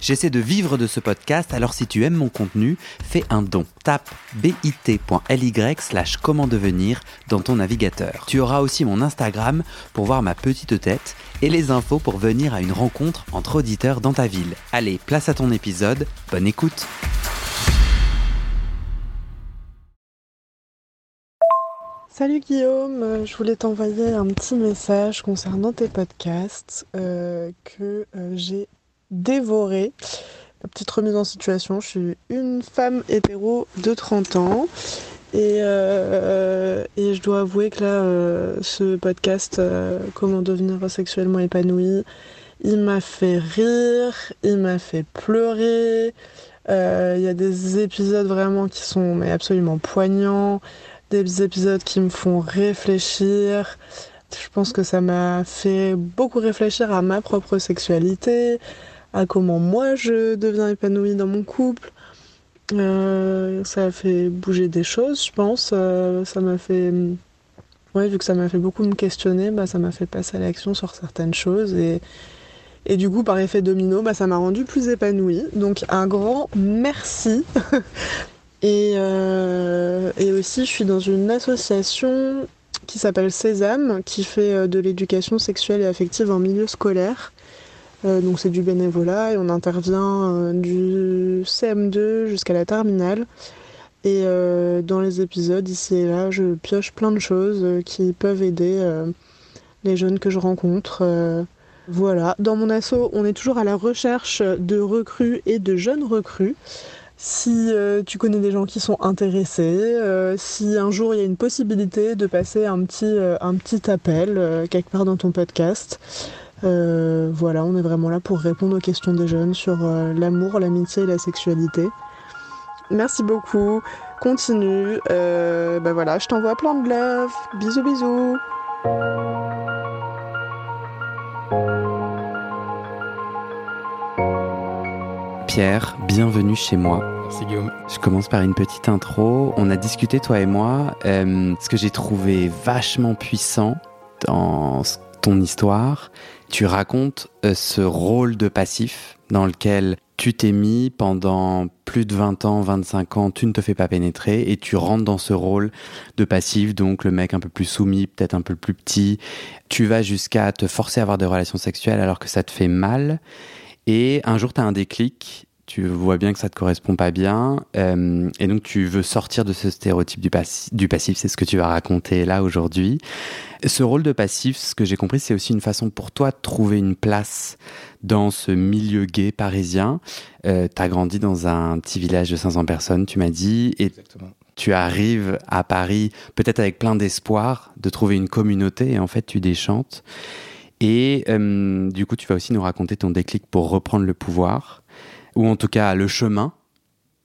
J'essaie de vivre de ce podcast, alors si tu aimes mon contenu, fais un don. Tape bit.ly slash comment devenir dans ton navigateur. Tu auras aussi mon Instagram pour voir ma petite tête et les infos pour venir à une rencontre entre auditeurs dans ta ville. Allez, place à ton épisode, bonne écoute Salut Guillaume, je voulais t'envoyer un petit message concernant tes podcasts euh, que euh, j'ai dévoré. La petite remise en situation, je suis une femme hétéro de 30 ans et, et je dois avouer que là, ce podcast Comment devenir sexuellement épanoui, il m'a fait rire, il m'a fait pleurer. Il y a des épisodes vraiment qui sont mais absolument poignants des épisodes qui me font réfléchir. Je pense que ça m'a fait beaucoup réfléchir à ma propre sexualité, à comment moi je deviens épanouie dans mon couple. Euh, ça a fait bouger des choses, je pense. Euh, ça m'a fait. Ouais, vu que ça m'a fait beaucoup me questionner, bah, ça m'a fait passer à l'action sur certaines choses. Et, et du coup, par effet domino, bah, ça m'a rendu plus épanouie. Donc, un grand merci Et, euh, et, aussi, je suis dans une association qui s'appelle Sésame, qui fait de l'éducation sexuelle et affective en milieu scolaire. Euh, donc c'est du bénévolat et on intervient du CM2 jusqu'à la terminale. Et dans les épisodes ici et là, je pioche plein de choses qui peuvent aider les jeunes que je rencontre. voilà, dans mon asso, on est toujours à la recherche de recrues et de jeunes recrues. Si euh, tu connais des gens qui sont intéressés, euh, si un jour il y a une possibilité de passer euh, un petit appel quelque part dans ton podcast, voilà, on est vraiment là pour répondre aux questions des jeunes sur l'amour, l'amitié et la sexualité. Merci beaucoup, continue, ben voilà, je t'envoie plein de love, bisous bisous. Pierre, bienvenue chez moi. Merci Guillaume. Je commence par une petite intro. On a discuté, toi et moi, euh, ce que j'ai trouvé vachement puissant dans ton histoire. Tu racontes euh, ce rôle de passif dans lequel tu t'es mis pendant plus de 20 ans, 25 ans, tu ne te fais pas pénétrer et tu rentres dans ce rôle de passif, donc le mec un peu plus soumis, peut-être un peu plus petit. Tu vas jusqu'à te forcer à avoir des relations sexuelles alors que ça te fait mal. Et un jour, tu as un déclic tu vois bien que ça te correspond pas bien, euh, et donc tu veux sortir de ce stéréotype du, du passif, c'est ce que tu vas raconter là aujourd'hui. Ce rôle de passif, ce que j'ai compris, c'est aussi une façon pour toi de trouver une place dans ce milieu gay parisien. Euh, tu as grandi dans un petit village de 500 personnes, tu m'as dit, et tu arrives à Paris peut-être avec plein d'espoir de trouver une communauté, et en fait tu déchantes. Et euh, du coup, tu vas aussi nous raconter ton déclic pour reprendre le pouvoir ou en tout cas le chemin,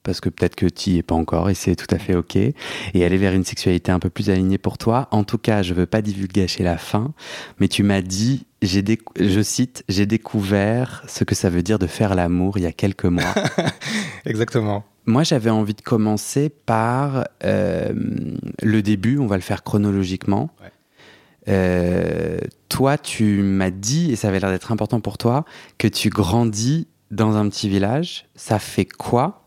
parce que peut-être que tu n'y es pas encore et c'est tout à fait ok, et aller vers une sexualité un peu plus alignée pour toi. En tout cas, je veux pas divulgacher la fin, mais tu m'as dit, j'ai je cite, j'ai découvert ce que ça veut dire de faire l'amour il y a quelques mois. Exactement. Moi, j'avais envie de commencer par euh, le début, on va le faire chronologiquement. Euh, toi, tu m'as dit, et ça avait l'air d'être important pour toi, que tu grandis dans un petit village, ça fait quoi?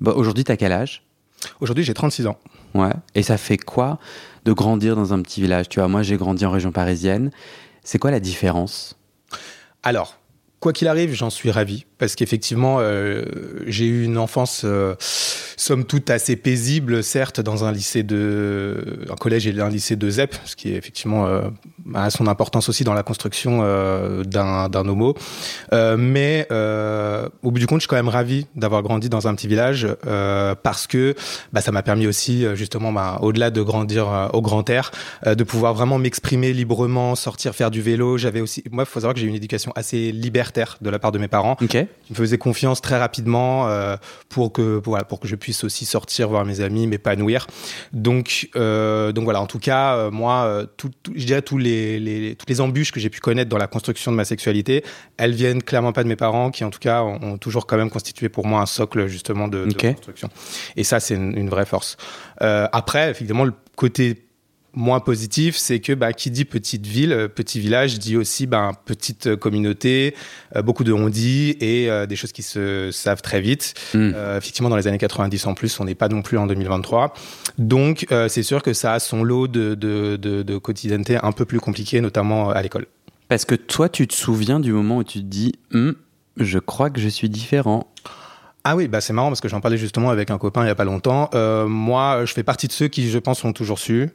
Bah, Aujourd'hui, tu as quel âge? Aujourd'hui, j'ai 36 ans. Ouais. Et ça fait quoi de grandir dans un petit village? Tu vois, moi, j'ai grandi en région parisienne. C'est quoi la différence? Alors, quoi qu'il arrive, j'en suis ravi parce qu'effectivement, euh, j'ai eu une enfance, euh, somme toute, assez paisible, certes, dans un lycée de, un collège et un lycée de ZEP, ce qui est effectivement euh, a son importance aussi dans la construction euh, d'un homo. Mais au bout du compte, je suis quand même ravi d'avoir grandi dans un petit village parce que bah, ça m'a permis aussi, justement, bah, au-delà de grandir au grand air, de pouvoir vraiment m'exprimer librement, sortir faire du vélo. J'avais aussi, moi, il faut savoir que j'ai eu une éducation assez libertaire libertaire de la part de mes parents, Ok. qui me faisaient confiance très rapidement euh, pour que pour, voilà, pour que je puisse aussi sortir voir mes amis, m'épanouir. Donc euh, donc voilà, en tout cas, euh, moi, euh, tout, tout- je dirais tous les, les toutes les embûches que j'ai pu connaître dans la construction de ma sexualité, elles viennent clairement pas de mes parents, qui en tout cas ont, ont toujours quand même constitué pour moi un socle justement de, construction. Et ça, c'est une, une vraie force. Après, effectivement, le côté moins positif, c'est que bah, qui dit petite ville, euh, petit village, dit aussi bah, petite euh, communauté, euh, beaucoup de on-dit et euh, des choses qui se savent très vite. Hmm. Euh, effectivement, dans les années 90 en plus, on n'est pas non plus en 2023. Donc, c'est sûr que ça a son lot de, de, de, de quotidienneté un peu plus compliqué, notamment à l'école. Parce que toi, tu te souviens du moment où tu te dis, Hum, je crois que je suis différent. Ah oui, bah c'est marrant parce que j'en parlais justement avec un copain il y a pas longtemps. Euh, moi, je fais partie de ceux qui, je pense, ont toujours su,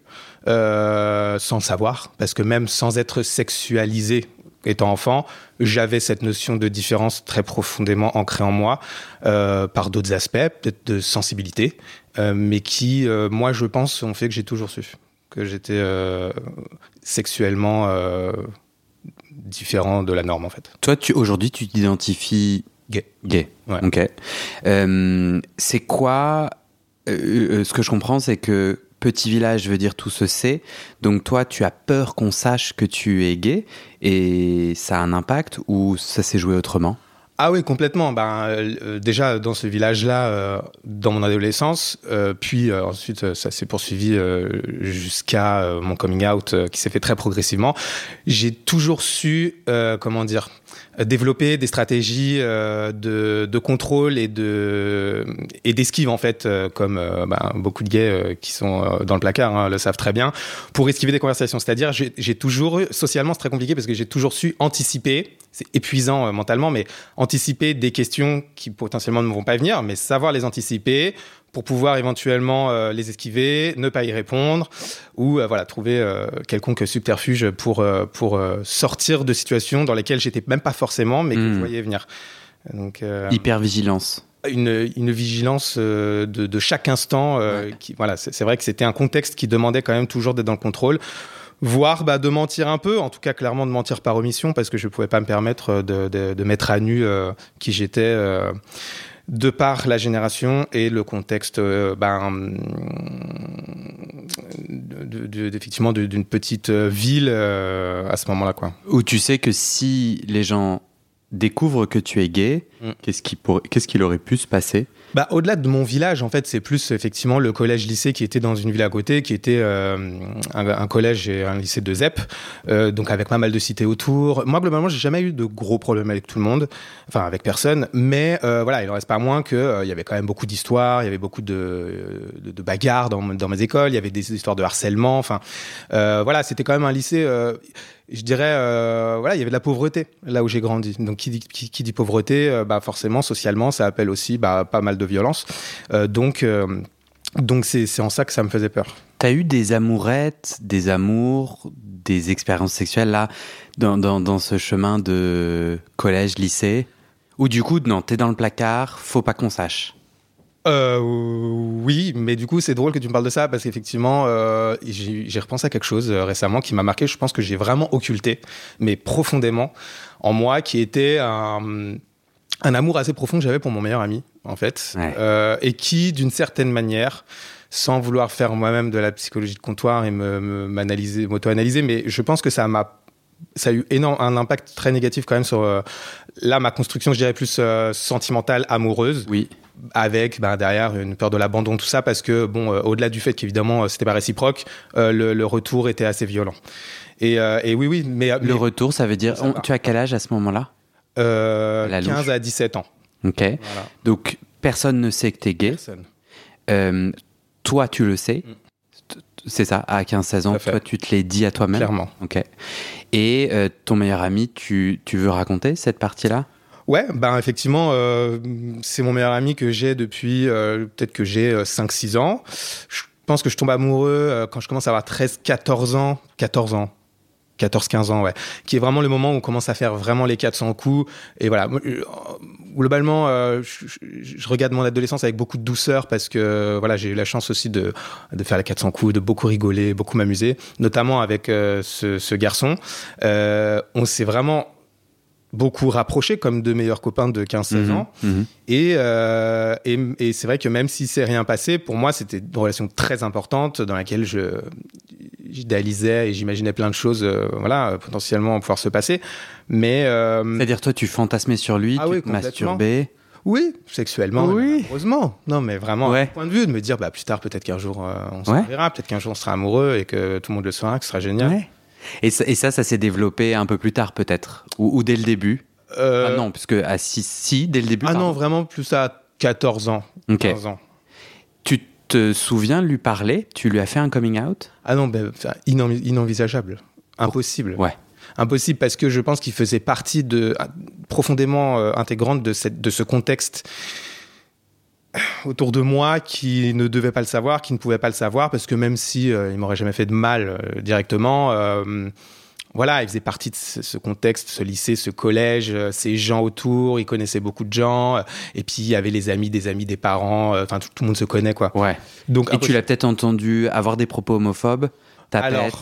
euh, sans savoir, parce que même sans être sexualisé étant enfant, j'avais cette notion de différence très profondément ancrée en moi euh, par d'autres aspects, peut-être de sensibilité, euh, mais qui, moi, je pense, ont fait que j'ai toujours su que j'étais sexuellement différent de la norme en fait. Toi, aujourd'hui, tu t'identifies Gay. gay. Ouais. Ok. Euh, c'est quoi euh, euh, Ce que je comprends, c'est que petit village veut dire tout se sait. Donc toi, tu as peur qu'on sache que tu es gay et ça a un impact ou ça s'est joué autrement? Ah oui, complètement. Ben, euh, déjà, dans ce village-là, euh, dans mon adolescence, euh, puis ensuite, ça s'est poursuivi jusqu'à mon coming out qui s'est fait très progressivement. J'ai toujours su, comment dire, développer des stratégies euh, de, contrôle et de et d'esquive en fait, euh, comme euh, ben, beaucoup de gays euh, qui sont euh, dans le placard hein, le savent très bien, pour esquiver des conversations. C'est-à-dire, j'ai toujours socialement, c'est très compliqué parce que j'ai toujours su anticiper. C'est épuisant euh, mentalement, mais anticiper des questions qui potentiellement ne vont pas venir, mais savoir les anticiper pour pouvoir éventuellement euh, les esquiver, ne pas y répondre, ou euh, voilà trouver euh, quelconque subterfuge pour pour sortir de situations dans lesquelles j'étais même pas forcément, mais que je voyais venir. Donc euh, Hypervigilance. une, une vigilance de, de chaque instant. qui, voilà, c'est c'est vrai que c'était un contexte qui demandait quand même toujours d'être dans le contrôle. Voire bah, de mentir un peu, en tout cas clairement de mentir par omission, parce que je ne pouvais pas me permettre de, de- de mettre à nu euh, qui j'étais euh, de par la génération et le contexte euh, ben, de- d'une petite euh, ville euh, à ce moment-là. quoi. Où tu sais que si les gens découvrent que tu es gay, Mm. qu'est-ce qui pourrait- qu'est-ce qu'il aurait pu se passer? Bah, au-delà de mon village, en fait, c'est plus effectivement le collège-lycée qui était dans une ville à côté, qui était euh, un, un collège et un lycée de ZEP, euh, donc avec pas mal de cités autour. Moi, globalement, j'ai jamais eu de gros problèmes avec tout le monde, enfin avec personne, mais euh, voilà, il en reste pas moins que euh, il y avait quand même beaucoup d'histoires, il y avait beaucoup de, de, de bagarres dans, dans mes écoles, il y avait des histoires de harcèlement, enfin euh, voilà, c'était quand même un lycée. Je dirais, euh, voilà, il y avait de la pauvreté là où j'ai grandi. Donc, qui dit, pauvreté, euh, bah forcément, socialement, ça appelle aussi bah, pas mal de violence. Euh, donc, donc c'est en ça que ça me faisait peur. T'as eu des amourettes, des amours, des expériences sexuelles là, dans, dans, dans ce chemin de collège, lycée? Ou du coup, non, t'es dans le placard, faut pas qu'on sache? Euh, oui, mais du coup, c'est drôle que tu me parles de ça parce qu'effectivement, euh, j'ai repensé à quelque chose euh, récemment qui m'a marqué. Je pense que j'ai vraiment occulté, mais profondément en moi, qui était un, un amour assez profond que j'avais pour mon meilleur ami, en fait, Ouais. Et qui, d'une certaine manière, sans vouloir faire moi-même de la psychologie de comptoir et m'analyser, m'auto-analyser, mais je pense que ça m'a ça a eu énorme, un impact très négatif quand même sur là ma construction, je dirais plus sentimentale, amoureuse Oui. Avec ben, derrière une peur de l'abandon, tout ça, parce que, bon, euh, au-delà du fait qu'évidemment, euh, c'était pas réciproque, euh, le, le retour était assez violent. Et, euh, et oui, oui, mais, mais, Le retour, ça veut dire. Ça on- va. tu as quel âge à ce moment-là? Euh, La 15 louche. à 17 ans. Ok. Voilà. Donc, personne ne sait que t'es gay. Personne. Euh, toi, tu le sais. Mm. C'est ça, à 15-16 Tout ans, toi, tu te l'es dit à toi-même? Clairement. Ok. Et ton meilleur ami, tu, tu veux raconter cette partie-là? Ouais, ben effectivement, euh, c'est mon meilleur ami que j'ai depuis euh, peut-être que j'ai euh, 5-6 ans. Je pense que je tombe amoureux euh, quand je commence à avoir 13-14 ans. 14 ans. 14-15 ans, ouais. Qui est vraiment le moment où on commence à faire vraiment les 400 coups. Et voilà, euh, globalement, euh, je, je- regarde mon adolescence avec beaucoup de douceur parce que voilà, j'ai eu la chance aussi de, de faire les 400 coups, de beaucoup rigoler, beaucoup m'amuser, notamment avec euh, ce, ce garçon. Euh, on s'est vraiment beaucoup rapprochés comme deux meilleurs copains de 15-16 Mhm, ans. mhm. Et, euh, et, et c'est vrai que même si c'est rien passé, pour moi, c'était une relation très importante dans laquelle je j'idéalisais et j'imaginais plein de choses, euh, voilà, potentiellement pouvoir se passer. Mais euh, C'est-à-dire, toi, tu fantasmais sur lui, Ah tu oui, te masturbais. oui, sexuellement, Oui. heureusement. Non, mais vraiment, Ouais. point de vue de me dire, bah plus tard, peut-être qu'un jour, euh, on se Ouais. verra, peut-être qu'un jour on sera amoureux et que tout le monde le saura, que ce sera génial. Ouais. Et ça, et ça, ça s'est développé un peu plus tard, peut-être Ou, ou dès le début Euh, Ah non, puisque à 6, si, dès le début. ah non, vraiment plus à 14 ans, Ok. 15 ans. Tu te souviens lui parler? Tu lui as fait un coming out? Ah non, ben, inenvi- inenvisageable. Impossible. Ouais. Impossible parce que je pense qu'il faisait partie de, ah, profondément euh, intégrante de, cette, de ce contexte autour de moi qui ne devait pas le savoir, qui ne pouvait pas le savoir parce que même si euh, il m'aurait jamais fait de mal euh, directement, euh, voilà, il faisait partie de ce, ce contexte, ce lycée, ce collège, euh, ces gens autour, il connaissait beaucoup de gens, euh, et puis il y avait les amis des amis des parents, enfin tout, tout le monde se connaît quoi. Ouais. Donc Et tu l'as peut-être entendu avoir des propos homophobes Tapette Alors,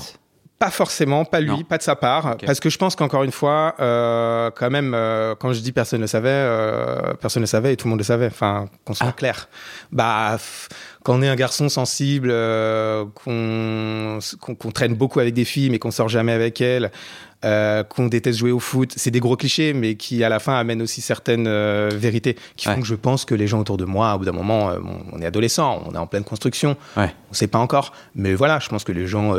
Pas forcément, pas lui, Non. pas de sa part. Parce que je pense qu'encore une fois, euh, quand même, euh, quand je dis personne ne savait, euh, personne ne savait et tout le monde le savait. Enfin, qu'on soit Ah. clair. Bah, quand on est un garçon sensible, qu'on traîne beaucoup avec des filles mais qu'on sort jamais avec elles, qu'on déteste jouer au foot, c'est des gros clichés, mais qui à la fin amènent aussi certaines vérités qui font que je pense que les gens autour de moi, au bout d'un moment, on est adolescent, on est en pleine construction, Ouais. on sait pas encore, mais voilà, je pense que les gens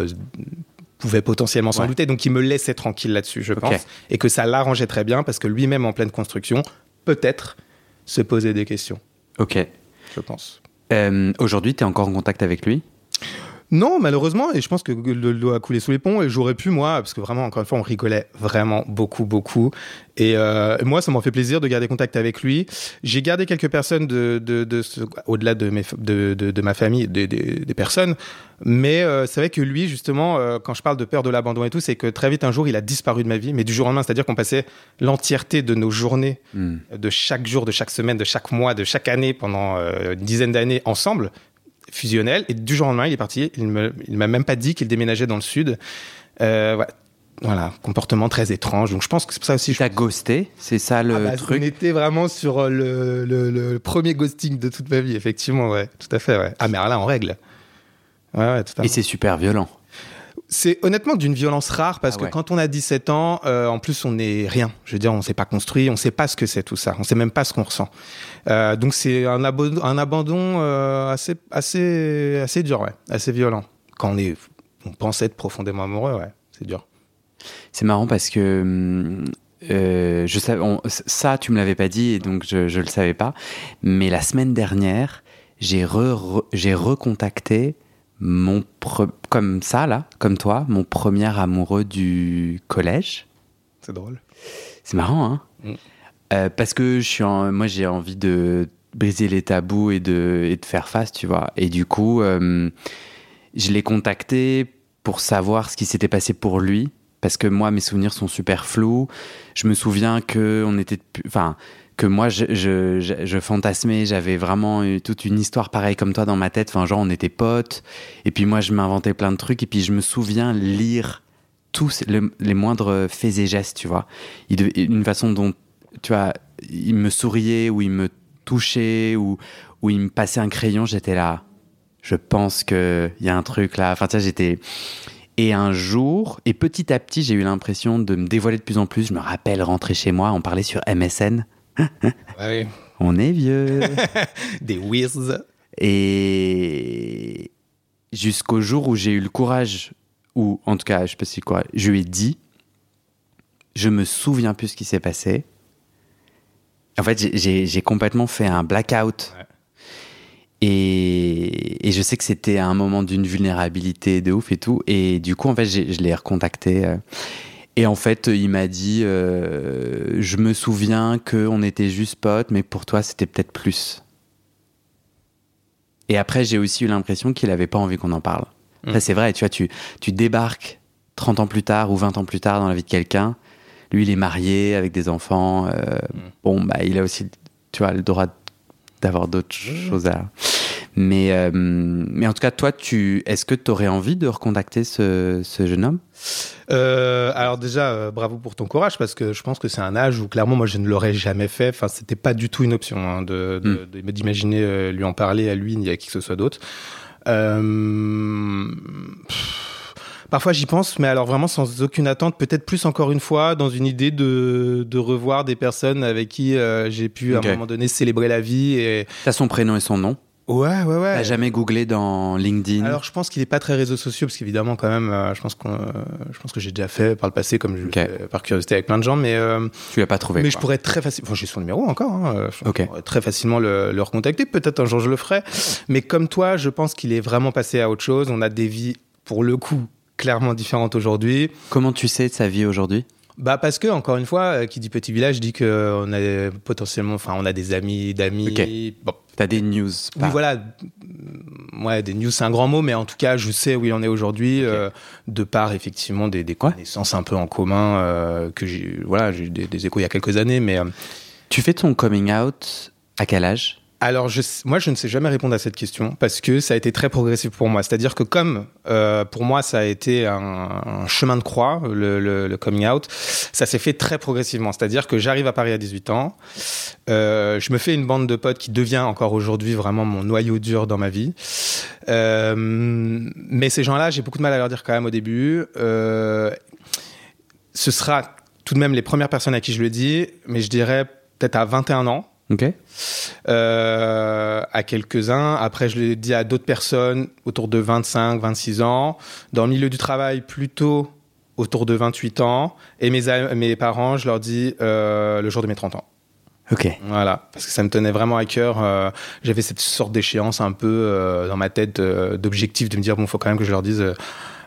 pouvaient potentiellement s'en Ouais. douter, donc il me laissait tranquille là-dessus, je pense, et que ça l'arrangeait très bien parce que lui-même en pleine construction, peut-être se posait des questions, Ok. je pense. Euh, Aujourd'hui, tu es encore en contact avec lui? Non, malheureusement, et je pense que le l'eau a coulé sous les ponts, et j'aurais pu, moi, parce que vraiment, encore une fois, on rigolait vraiment beaucoup, beaucoup. Et euh, moi, ça m'a fait plaisir de garder contact avec lui. J'ai gardé quelques personnes de, de, de ce- au-delà de, mes, f- de, de, de ma famille, des, personnes. Mais euh, c'est vrai que lui, justement, euh, quand je parle de peur de l'abandon et tout, c'est que très vite, un jour, il a disparu de ma vie, mais du jour au lendemain, c'est-à-dire qu'on passait l'entièreté de nos journées Hmm. de chaque jour, de chaque semaine, de chaque mois, de chaque année pendant une dizaine d'années ensemble, fusionnel. Et du jour au lendemain, il est parti. Il me, il m'a même pas dit qu'il déménageait dans le sud. Euh, voilà. Voilà, comportement très étrange. Donc je pense que c'est pour ça aussi. Je... T'as ghosté? C'est ça le Ah bah, truc? On était vraiment sur euh, le, le, le premier ghosting de toute ma vie, effectivement, ouais, tout à fait, ouais. Ah mais alors là, en règle. Ouais, ouais, tout à Et c'est super violent. C'est honnêtement d'une violence rare parce Ah que quand on a 17 ans, euh, en plus on n'est rien. Je veux dire, on s'est pas construit, on sait pas ce que c'est tout ça, on sait même pas ce qu'on ressent. Euh, donc c'est un, abo- un abandon euh, assez, assez, assez dur, ouais, assez violent. Quand on est, on pense être profondément amoureux, ouais, c'est dur. C'est marrant parce que hum, euh, je savais, on- ça, tu me l'avais pas dit et donc je, je le savais pas. Mais la semaine dernière, j'ai re- re- j'ai recontacté mon pre- comme ça là, comme toi, mon premier amoureux du collège. C'est drôle. C'est marrant, hein Mm. Euh, Parce que je suis en- moi, j'ai envie de briser les tabous et de, et de faire face, tu vois. Et du coup, euh, je l'ai contacté pour savoir ce qui s'était passé pour lui. Parce que moi, mes souvenirs sont super flous. Je me souviens que on était, enfin, que moi, je, je, fantasmais. J'avais vraiment eu toute une histoire pareille comme toi dans ma tête. Enfin, genre, on était potes. Et puis moi, je m'inventais plein de trucs. Et puis je me souviens lire tous le- les moindres faits et gestes, tu vois. Il une façon dont, tu vois, il me souriait ou il me touchait ou, ou il me passait un crayon, j'étais là. Je pense qu'il y a un truc là. Enfin, tu sais, j'étais. Et un jour, et petit à petit, j'ai eu l'impression de me dévoiler de plus en plus. Je me rappelle rentrer chez moi, on parlait sur MSN. Ouais, On est vieux. des whiz. Et jusqu'au jour où j'ai eu le courage, ou en tout cas, je sais pas si quoi, je lui ai dit, je me souviens plus ce qui s'est passé. En fait, j'ai- complètement fait un blackout. Ouais. Et, et je sais que c'était un moment d'une vulnérabilité de ouf et tout. Et du coup, en fait, je l'ai recontacté. euh, Et en fait, il m'a dit, euh, je me souviens qu'on était juste potes, mais pour toi, c'était peut-être plus. Et après, j'ai aussi eu l'impression qu'il avait pas envie qu'on en parle. Mm. Ça, c'est vrai, tu vois, tu, tu débarques 30 ans plus tard ou 20 ans plus tard dans la vie de quelqu'un. Lui, il est marié avec des enfants. euh, Bon, bah, il a aussi, tu vois, le droit d'avoir d'autres choses à. Mais, euh, mais en tout cas, toi, tu, est-ce que tu aurais envie de recontacter ce, ce jeune homme? Euh, Alors déjà, euh, bravo pour ton courage parce que je pense que c'est un âge où clairement moi je ne l'aurais jamais fait. Enfin, c'était pas du tout une option hein, de, de, Mm. d'imaginer euh, lui en parler à lui ni à qui que ce soit d'autre. Euh, pff, Parfois j'y pense, mais alors vraiment sans aucune attente, peut-être plus encore une fois dans une idée de, de revoir des personnes avec qui j'ai pu à un moment donné célébrer la vie. Et... T'as son prénom et son nom? Ouais, ouais, ouais. T'as jamais googlé dans LinkedIn? Alors je pense qu'il est pas très réseaux sociaux parce qu'évidemment quand même, euh, je pense qu'on, euh, je pense que j'ai déjà fait par le passé comme je par curiosité avec plein de gens, mais euh, Tu l'as pas trouvé. mais je pourrais très facilement, enfin, j'ai son numéro encore, hein, euh, je pourrais très facilement le, le recontacter. Peut-être un jour je le ferai, mais comme toi, je pense qu'il est vraiment passé à autre chose. On a des vies pour le coup clairement différentes aujourd'hui. Comment tu sais de sa vie aujourd'hui? Bah parce que encore une fois, euh, qui dit petit village dit que on a potentiellement, enfin on a des amis d'amis. Ok. Bon, T'as des news. oui, pas- voilà. Ouais, des news, c'est un grand mot, mais en tout cas, je sais où il en est aujourd'hui, euh, de par effectivement des, des connaissances un peu en commun euh, que j'ai. Voilà, j'ai eu des, des échos il y a quelques années, mais. euh, Tu fais ton coming out à quel âge? Alors, je, moi, je ne sais jamais répondre à cette question parce que ça a été très progressif pour moi. C'est-à-dire que comme euh, pour moi, ça a été un, chemin de croix, le, le- le coming out, ça s'est fait très progressivement. C'est-à-dire que j'arrive à Paris à 18 ans, euh, je me fais une bande de potes qui devient encore aujourd'hui vraiment mon noyau dur dans ma vie. Euh, mais ces gens-là, j'ai beaucoup de mal à leur dire quand même au début. Euh, ce sera tout de même les premières personnes à qui je le dis, mais je dirais peut-être à 21 ans Ok. euh, à quelques-uns. Après, je l'ai dit à d'autres personnes autour de 25, 26 ans. Dans le milieu du travail, plutôt autour de 28 ans. Et mes, mes parents, je leur dis euh, le jour de mes 30 ans. Ok. Voilà, parce que ça me tenait vraiment à cœur. euh, J'avais cette sorte d'échéance un peu dans ma tête d'objectif de me dire bon, faut quand même que je leur dise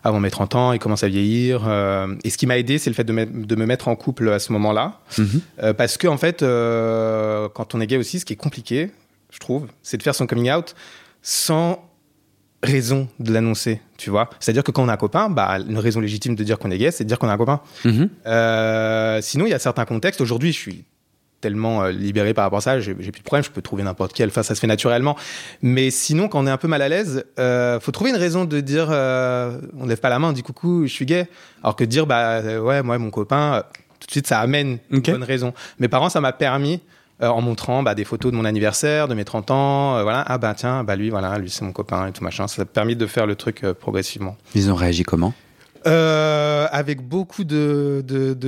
avant mes 30 ans, ils commencent à vieillir. euh, et ce qui m'a aidé, c'est le fait de, me- de me mettre en couple à ce moment-là. Mhm. Euh, parce que en fait, euh, quand on est gay aussi, ce qui est compliqué, je trouve, c'est de faire son coming out sans raison de l'annoncer, tu vois. C'est-à-dire que quand on a un copain, bah, une raison légitime de dire qu'on est gay, c'est de dire qu'on a un copain. Mhm. Sinon, il y a certains contextes. Aujourd'hui, je suis tellement euh, libéré par rapport à ça, j'ai plus de problème, je peux trouver n'importe quel, enfin ça se fait naturellement. Mais sinon, quand on est un peu mal à l'aise, euh, faut trouver une raison de dire, euh, on lève pas la main, on dit coucou, je suis gay. Alors que dire, bah euh, ouais, moi mon copain, euh, tout de suite ça amène une bonne raison. Mes parents, ça m'a permis. euh, en montrant bah, des photos de mon anniversaire, de mes 30 ans, euh, voilà, ah bah tiens, bah lui, voilà, lui c'est mon copain et tout machin. Ça a permis de faire le truc euh, progressivement. Ils ont réagi comment? Euh, avec beaucoup de,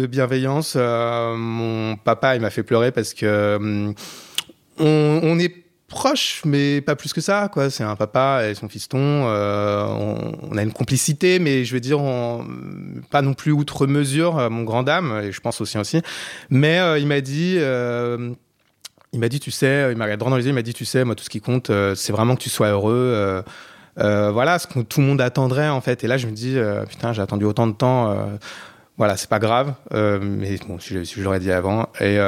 bienveillance. Euh, mon papa, il m'a fait pleurer parce que hum, on, est proche, mais pas plus que ça. Quoi, c'est un papa et son fiston. euh, on, a une complicité, mais je veux dire, pas non plus outre mesure. Mon grand dame, et je pense aussi aussi. Mais il m'a dit. il m'a dit, tu sais, il m'a regardé dans les yeux, il m'a dit, tu sais, moi, tout ce qui compte, c'est vraiment que tu sois heureux. Euh, voilà, ce que tout le monde attendrait, en fait. Et là, je me dis, euh, putain, j'ai attendu autant de temps. euh, voilà, c'est pas grave. mais bon, si je, l'aurais dit avant. Et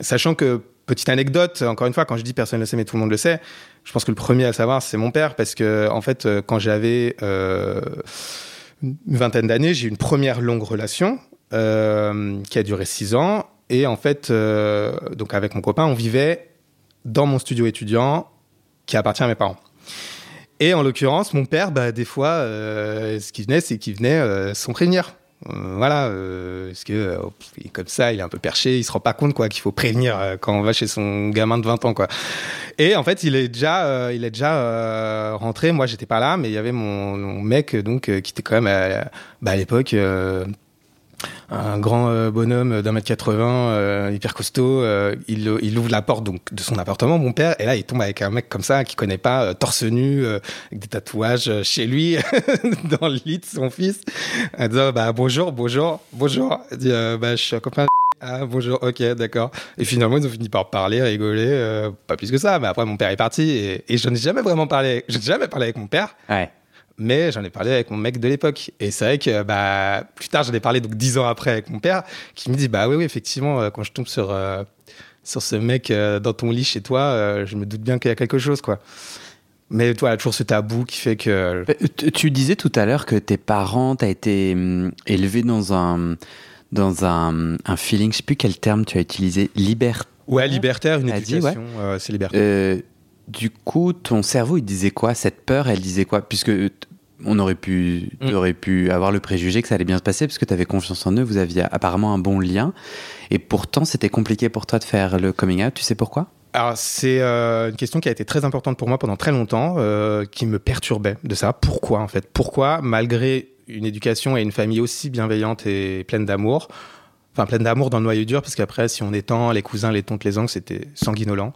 sachant que, petite anecdote, encore une fois, quand je dis personne ne le sait, mais tout le monde le sait, je pense que le premier à le savoir, c'est mon père. Parce que, en fait, quand j'avais une vingtaine d'années, j'ai eu une première longue relation qui a duré six ans. Et en fait, donc avec mon copain, on vivait dans mon studio étudiant qui appartient à mes parents. Et en l'occurrence, mon père, bah, des fois, euh, ce qui venait, c'est qu'il venait euh, sans prévenir. Euh, voilà, euh, parce que est comme ça, il est un peu perché, il se rend pas compte quoi qu'il faut prévenir quand on va chez son gamin de 20 ans quoi. Et en fait, il est déjà, il est déjà rentré. Moi, j'étais pas là, mais il y avait mon, mec donc qui était quand même bah, à l'époque un grand euh, bonhomme d'un mètre 80, euh, hyper costaud. euh, il, ouvre la porte donc de son appartement, mon père, et là il tombe avec un mec comme ça qui connaît pas, torse nu, avec des tatouages chez lui, dans le lit de son fils, en disant bah bonjour, bonjour, bonjour. Il dit bah je suis un copain. Ah bonjour, ok, d'accord. Et finalement ils ont fini par parler, rigoler, pas plus que ça. Mais après mon père est parti et, et je n'ai jamais vraiment parlé. Je jamais parlé avec mon père Ouais. Mais j'en ai parlé avec mon mec de l'époque. Et c'est vrai que bah, plus tard, j'en ai parlé donc dix ans après avec mon père, qui me dit bah oui, oui, effectivement, euh, quand je tombe sur, euh, sur ce mec euh, dans ton lit chez toi, euh, je me doute bien qu'il y a quelque chose, quoi. Mais toi, toujours ce tabou qui fait que. Euh, Tu disais tout à l'heure que tes parents, t'as été hum, élevé dans un dans un, un feeling, je sais plus quel terme tu as utilisé, liberté. Ouais, libertaire, une éducation, euh, c'est libertaire. Euh, du coup, ton cerveau, il disait quoi? Cette peur, elle disait quoi? Puisque on aurait pu, Mm. aurais pu avoir le préjugé que ça allait bien se passer parce que tu avais confiance en eux, vous aviez apparemment un bon lien. Et pourtant, c'était compliqué pour toi de faire le coming out. Tu sais pourquoi? Alors, c'est euh, une question qui a été très importante pour moi pendant très longtemps, euh, qui me perturbait de ça. Pourquoi, en fait? Pourquoi, malgré une éducation et une famille aussi bienveillante et pleine d'amour, enfin pleine d'amour dans le noyau dur, parce qu'après, si on étend les cousins, les tantes, les oncles, c'était sanguinolent.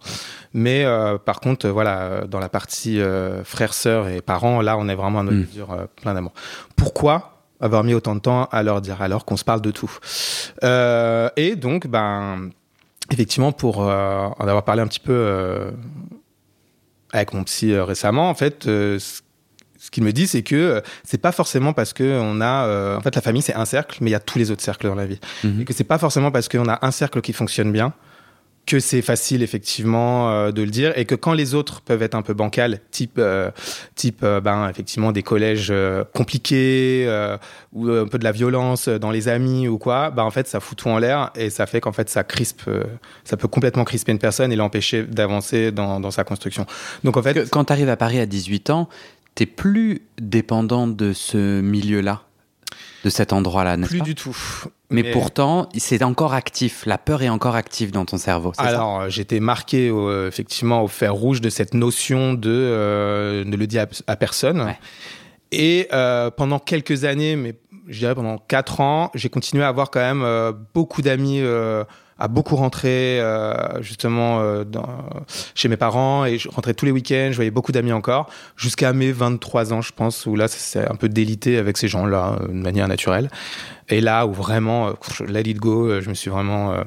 Mais euh, par contre, voilà, euh, dans la partie euh, frères, sœurs et parents, là, on est vraiment un noyau Mm. dur euh, plein d'amour. Pourquoi avoir mis autant de temps à leur dire alors qu'on se parle de tout? Euh, Et donc, ben, effectivement, pour euh, en avoir parlé un petit peu euh, avec mon psy récemment, en fait, euh, ce ce qu'il me dit, c'est que euh, c'est pas forcément parce que on a, euh, en fait, la famille c'est un cercle, mais il y a tous les autres cercles dans la vie, Mhm. et que c'est pas forcément parce qu'on a un cercle qui fonctionne bien que c'est facile effectivement euh, de le dire et que quand les autres peuvent être un peu bancales, type euh, type euh, ben effectivement des collèges compliqués ou un peu de la violence dans les amis ou quoi, bah en fait ça fout tout en l'air et ça fait qu'en fait ça crispe, ça peut complètement crisper une personne et l'empêcher d'avancer dans, dans sa construction. Donc en fait, Quand tu arrives à Paris à 18 ans, t'es plus dépendant de ce milieu-là, de cet endroit-là, n'est-ce plus pas du tout. Mais, pourtant, c'est encore actif. La peur est encore active dans ton cerveau. Alors, euh, j'étais marqué euh, effectivement au fer rouge de cette notion de euh, ne le dire à, à personne. Ouais. Et euh, pendant quelques années, mais je dirais pendant quatre ans, j'ai continué à avoir quand même euh, beaucoup d'amis, à beaucoup rentrer euh, justement euh, dans, chez mes parents et je rentrais tous les week-ends, je voyais beaucoup d'amis encore, jusqu'à mes 23 ans, je pense, où là, ça s'est un peu délité avec ces gens-là euh, de manière naturelle. Et là où vraiment, euh, je let it go, euh, je me suis vraiment euh,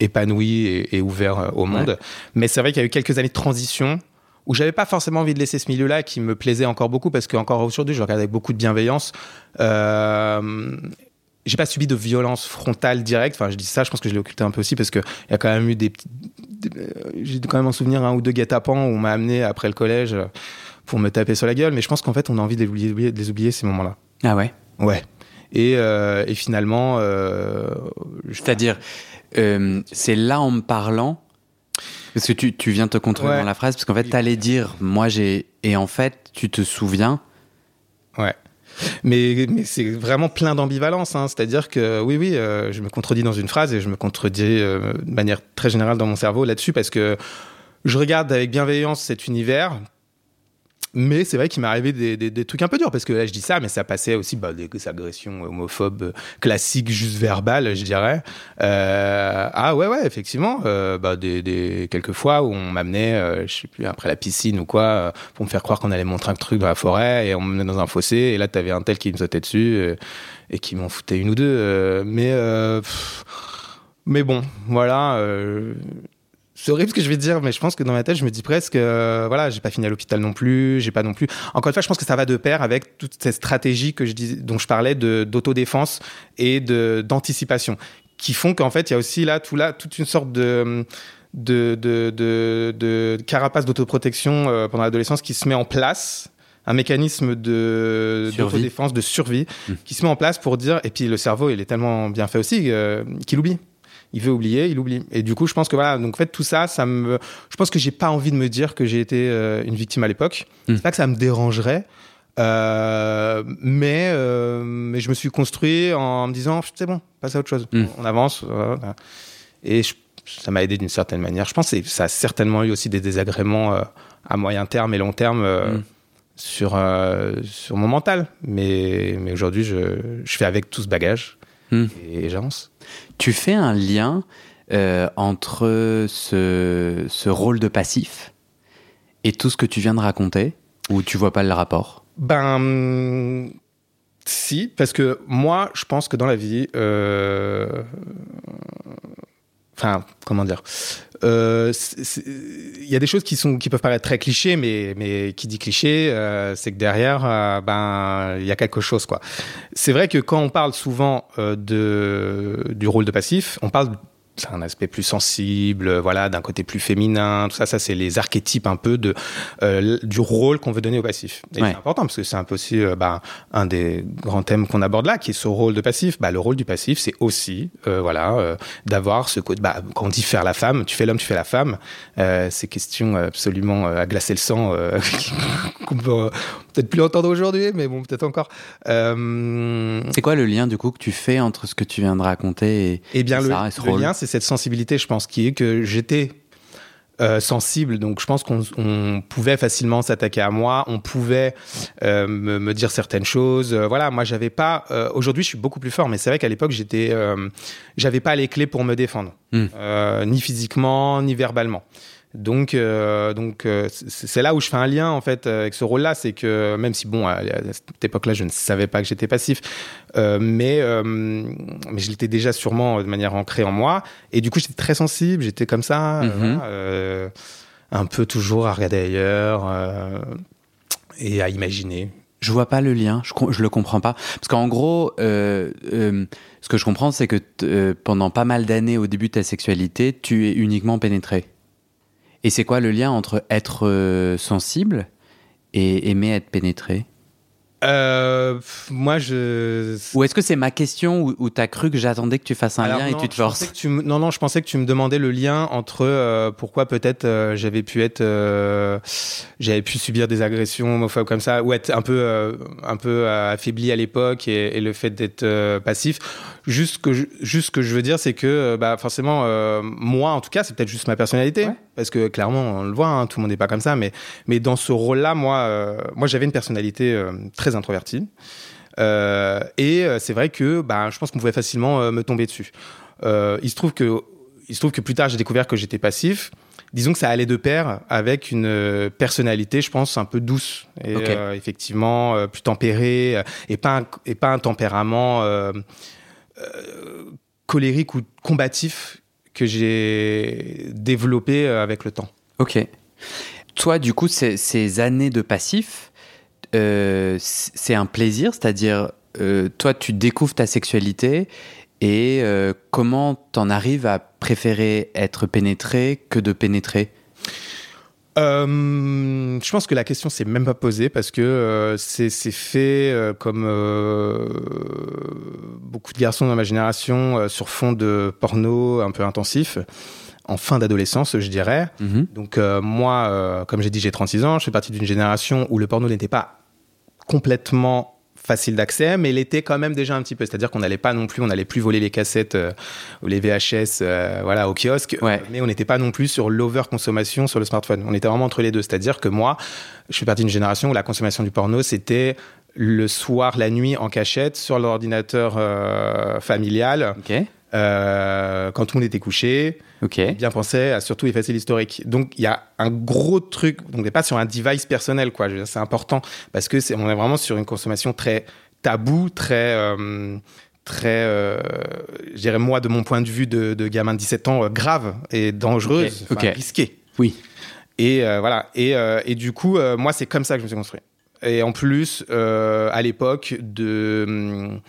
épanoui et, et ouvert euh, au monde. Mais c'est vrai qu'il y a eu quelques années de transition où j'avais pas forcément envie de laisser ce milieu-là qui me plaisait encore beaucoup parce qu'encore aujourd'hui, je le regarde avec beaucoup de bienveillance. Euh, j'ai pas subi de violence frontale directe. Enfin, je dis ça, je pense que je l'ai occulté un peu aussi parce que il y a quand même eu des petits. des- euh, J'ai quand même en souvenir un ou deux guet-apens où on m'a amené après le collège euh, pour me taper sur la gueule. Mais je pense qu'en fait, on a envie de les oublier, de les oublier ces moments-là. Ah ouais? Ouais. Et, euh, et finalement, euh, je- C'est-à-dire, euh, c'est là en me parlant, parce que tu, tu viens te contredire Ouais. dans la phrase, parce qu'en fait, t'allais dire, moi j'ai. Et en fait, tu te souviens. Mais, mais c'est vraiment plein d'ambivalence. Hein. C'est-à-dire que oui, oui, euh, je me contredis dans une phrase et je me contredis euh, de manière très générale dans mon cerveau là-dessus parce que je regarde avec bienveillance cet univers. Mais c'est vrai qu'il m'est arrivé des, trucs un peu durs parce que là je dis ça, mais ça passait aussi des agressions homophobes classiques, juste verbales, je dirais. Euh, ah ouais, ouais, effectivement, euh, bah, des, quelques fois où on m'amenait, euh, je sais plus, après la piscine ou quoi, euh, pour me faire croire qu'on allait montrer un truc dans la forêt et on me menait dans un fossé et là t'avais un tel qui me sautait dessus et qui m'en foutait une ou deux. mais mais bon, voilà. C'est horrible ce que je vais dire, mais je pense que dans ma tête, je me dis presque, euh, voilà, j'ai pas fini à l'hôpital non plus, j'ai pas non plus. Encore une fois, je pense que ça va de pair avec toute cette stratégie que je dis, dont je parlais de d'autodéfense et de d'anticipation, qui font qu'en fait, il y a aussi là, tout là, toute une sorte de de de de, de carapace d'autoprotection euh, pendant l'adolescence qui se met en place un mécanisme de d'autodéfense, de survie, Mm. qui se met en place pour dire. Et puis le cerveau, il est tellement bien fait aussi euh, qu'il oublie. Il veut oublier, il oublie. Et du coup, je pense que voilà. Donc en fait, tout ça, ça me. Je pense que j'ai pas envie de me dire que j'ai été euh, une victime à l'époque. Mm. C'est pas que ça me dérangerait. Euh, mais, euh, mais je me suis construit en me disant c'est bon, passe à autre chose. Mm. On avance. Et je- ça m'a aidé d'une certaine manière. Je pense que ça a certainement eu aussi des désagréments à moyen terme et long terme euh, Mm. sur, sur mon mental. Mais, mais aujourd'hui, je, je fais avec tout ce bagage Mm. et j'avance. Tu fais un lien euh, entre ce, ce rôle de passif et tout ce que tu viens de raconter, ou tu vois pas le rapport? Ben, si, parce que moi, je pense que dans la vie, euh, enfin, comment dire, euh, il y a des choses qui sont qui peuvent paraître très clichés, mais mais qui dit cliché, euh, c'est que derrière, euh, ben, il y a quelque chose, quoi. C'est vrai que quand on parle souvent euh, de du rôle de passif, on parle un aspect plus sensible, voilà, d'un côté plus féminin, tout ça, ça c'est les archétypes un peu de euh, du rôle qu'on veut donner au passif. Et Ouais. c'est important parce que c'est un peu aussi euh, bah, un des grands thèmes qu'on aborde là, qui est ce rôle de passif. Bah, le rôle du passif, c'est aussi, euh, voilà, d'avoir ce côté. Bah, quand on dit faire la femme, tu fais l'homme, tu fais la femme. Euh, ces questions absolument à glacer le sang, qu'on peut peut-être plus entendre aujourd'hui, mais bon, peut-être encore. C'est quoi le lien du coup que tu fais entre ce que tu viens de raconter et eh bien, Et le, ça, et ce le rôle. lien, c'est cette sensibilité, je pense, qui est que j'étais euh, sensible, donc je pense qu'on on pouvait facilement s'attaquer à moi, on pouvait euh, me, me dire certaines choses. Euh, voilà, moi, j'avais pas. Aujourd'hui, je suis beaucoup plus fort, mais c'est vrai qu'à l'époque, j'étais, j'avais pas les clés pour me défendre, Hmm. Ni physiquement, ni verbalement. Donc, euh, donc euh, c'est là où je fais un lien en fait avec ce rôle-là, c'est que même si bon à, à cette époque-là je ne savais pas que j'étais passif, euh, mais euh, mais je l'étais déjà sûrement de manière ancrée en moi, et du coup j'étais très sensible, j'étais comme ça, euh, Mhm. euh, un peu toujours à regarder ailleurs euh, et à imaginer. Je vois pas le lien, je, je le comprends pas. Parce qu'en gros, euh, euh, ce que je comprends, c'est que euh, pendant pas mal d'années au début de ta sexualité, tu es uniquement pénétré. Et c'est quoi le lien entre être euh, sensible et aimer être pénétré? Euh, moi je Ou est-ce que c'est ma question ou, ou t'as cru que j'attendais que tu fasses un Alors lien non, et tu te forces tu Non, non, je pensais que tu me demandais le lien entre euh, pourquoi peut-être euh, j'avais pu être, j'avais pu subir des agressions homophobes comme ça, ou être un peu, un peu affaibli à l'époque et, et le fait d'être passif. Juste ce que je, juste ce que je veux dire, c'est que euh, bah, forcément, euh, moi en tout cas, c'est peut-être juste ma personnalité, Ouais. parce que clairement, on le voit, hein, tout le monde n'est pas comme ça, mais, mais dans ce rôle-là, moi, euh, moi j'avais une personnalité euh, très introvertie. Euh, et euh, c'est vrai que bah, je pense qu'on pouvait facilement me tomber dessus. Euh, il se trouve que il se trouve que plus tard j'ai découvert que j'étais passif. Disons que ça allait de pair avec une personnalité, je pense, un peu douce et Ok. euh, effectivement euh, plus tempérée et pas un, et pas un tempérament euh, colérique ou combatif que j'ai développé euh, avec le temps. Ok. Toi, du coup, ces, ces années de passif, euh, c'est un plaisir, c'est-à-dire, euh, toi, tu découvres ta sexualité et euh, comment t'en arrives à préférer être pénétré que de pénétrer? Euh, je pense que la question s'est même pas posée parce que euh, c'est fait euh, comme beaucoup de garçons dans ma génération sur fond de porno un peu intensif en fin d'adolescence, je dirais. Mhm. Donc moi, comme j'ai dit, j'ai 36 ans, je fais partie d'une génération où le porno n'était pas complètement facile d'accès, mais il était quand même déjà un petit peu. C'est-à-dire qu'on n'allait pas non plus, on n'allait plus voler les cassettes euh, ou les VHS, euh, voilà, au kiosque. Ouais. Mais on n'était pas non plus sur l'over-consommation sur le smartphone. On était vraiment entre les deux. C'est-à-dire que moi, je fais partie d'une génération où la consommation du porno, c'était le soir, la nuit, en cachette, sur l'ordinateur euh, familial. Euh, quand tout le monde était couché bien penser à surtout effacer l'historique. Donc il y a un gros truc, donc on n'est pas sur un device personnel, quoi. C'est important parce que c'est, on est vraiment sur une consommation très tabou, très, euh, très, euh, je dirais moi de mon point de vue de, de gamin de 17 ans, euh, grave et dangereuse, risquée. Oui. Et voilà. Et, et du coup, moi, c'est comme ça que je me suis construit. Et en plus, à l'époque de hum,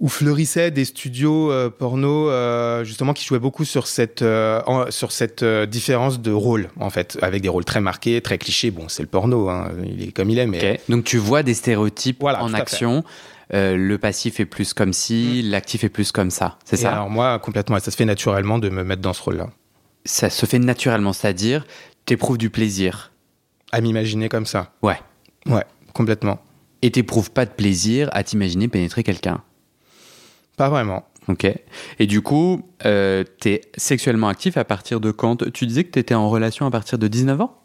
où fleurissaient des studios euh, porno euh, justement qui jouaient beaucoup sur cette euh, en- sur cette euh, différence de rôle en fait, avec des rôles très marqués, très clichés. Bon, c'est le porno, hein, il est comme il est, mais. Donc tu vois des stéréotypes Voilà, en action. Le passif est plus comme ci, l'actif est plus comme ça. C'est ça alors moi complètement, ça se fait naturellement de me mettre dans ce rôle-là, Ça se fait naturellement, c'est-à-dire, t'éprouves du plaisir. à m'imaginer comme ça. Ouais. Ouais, complètement. Et t'éprouves pas de plaisir à t'imaginer pénétrer quelqu'un. Pas vraiment. Ok. Et du coup, euh, t'es sexuellement actif à partir de quand Tu disais que t'étais en relation à partir de 19 ans?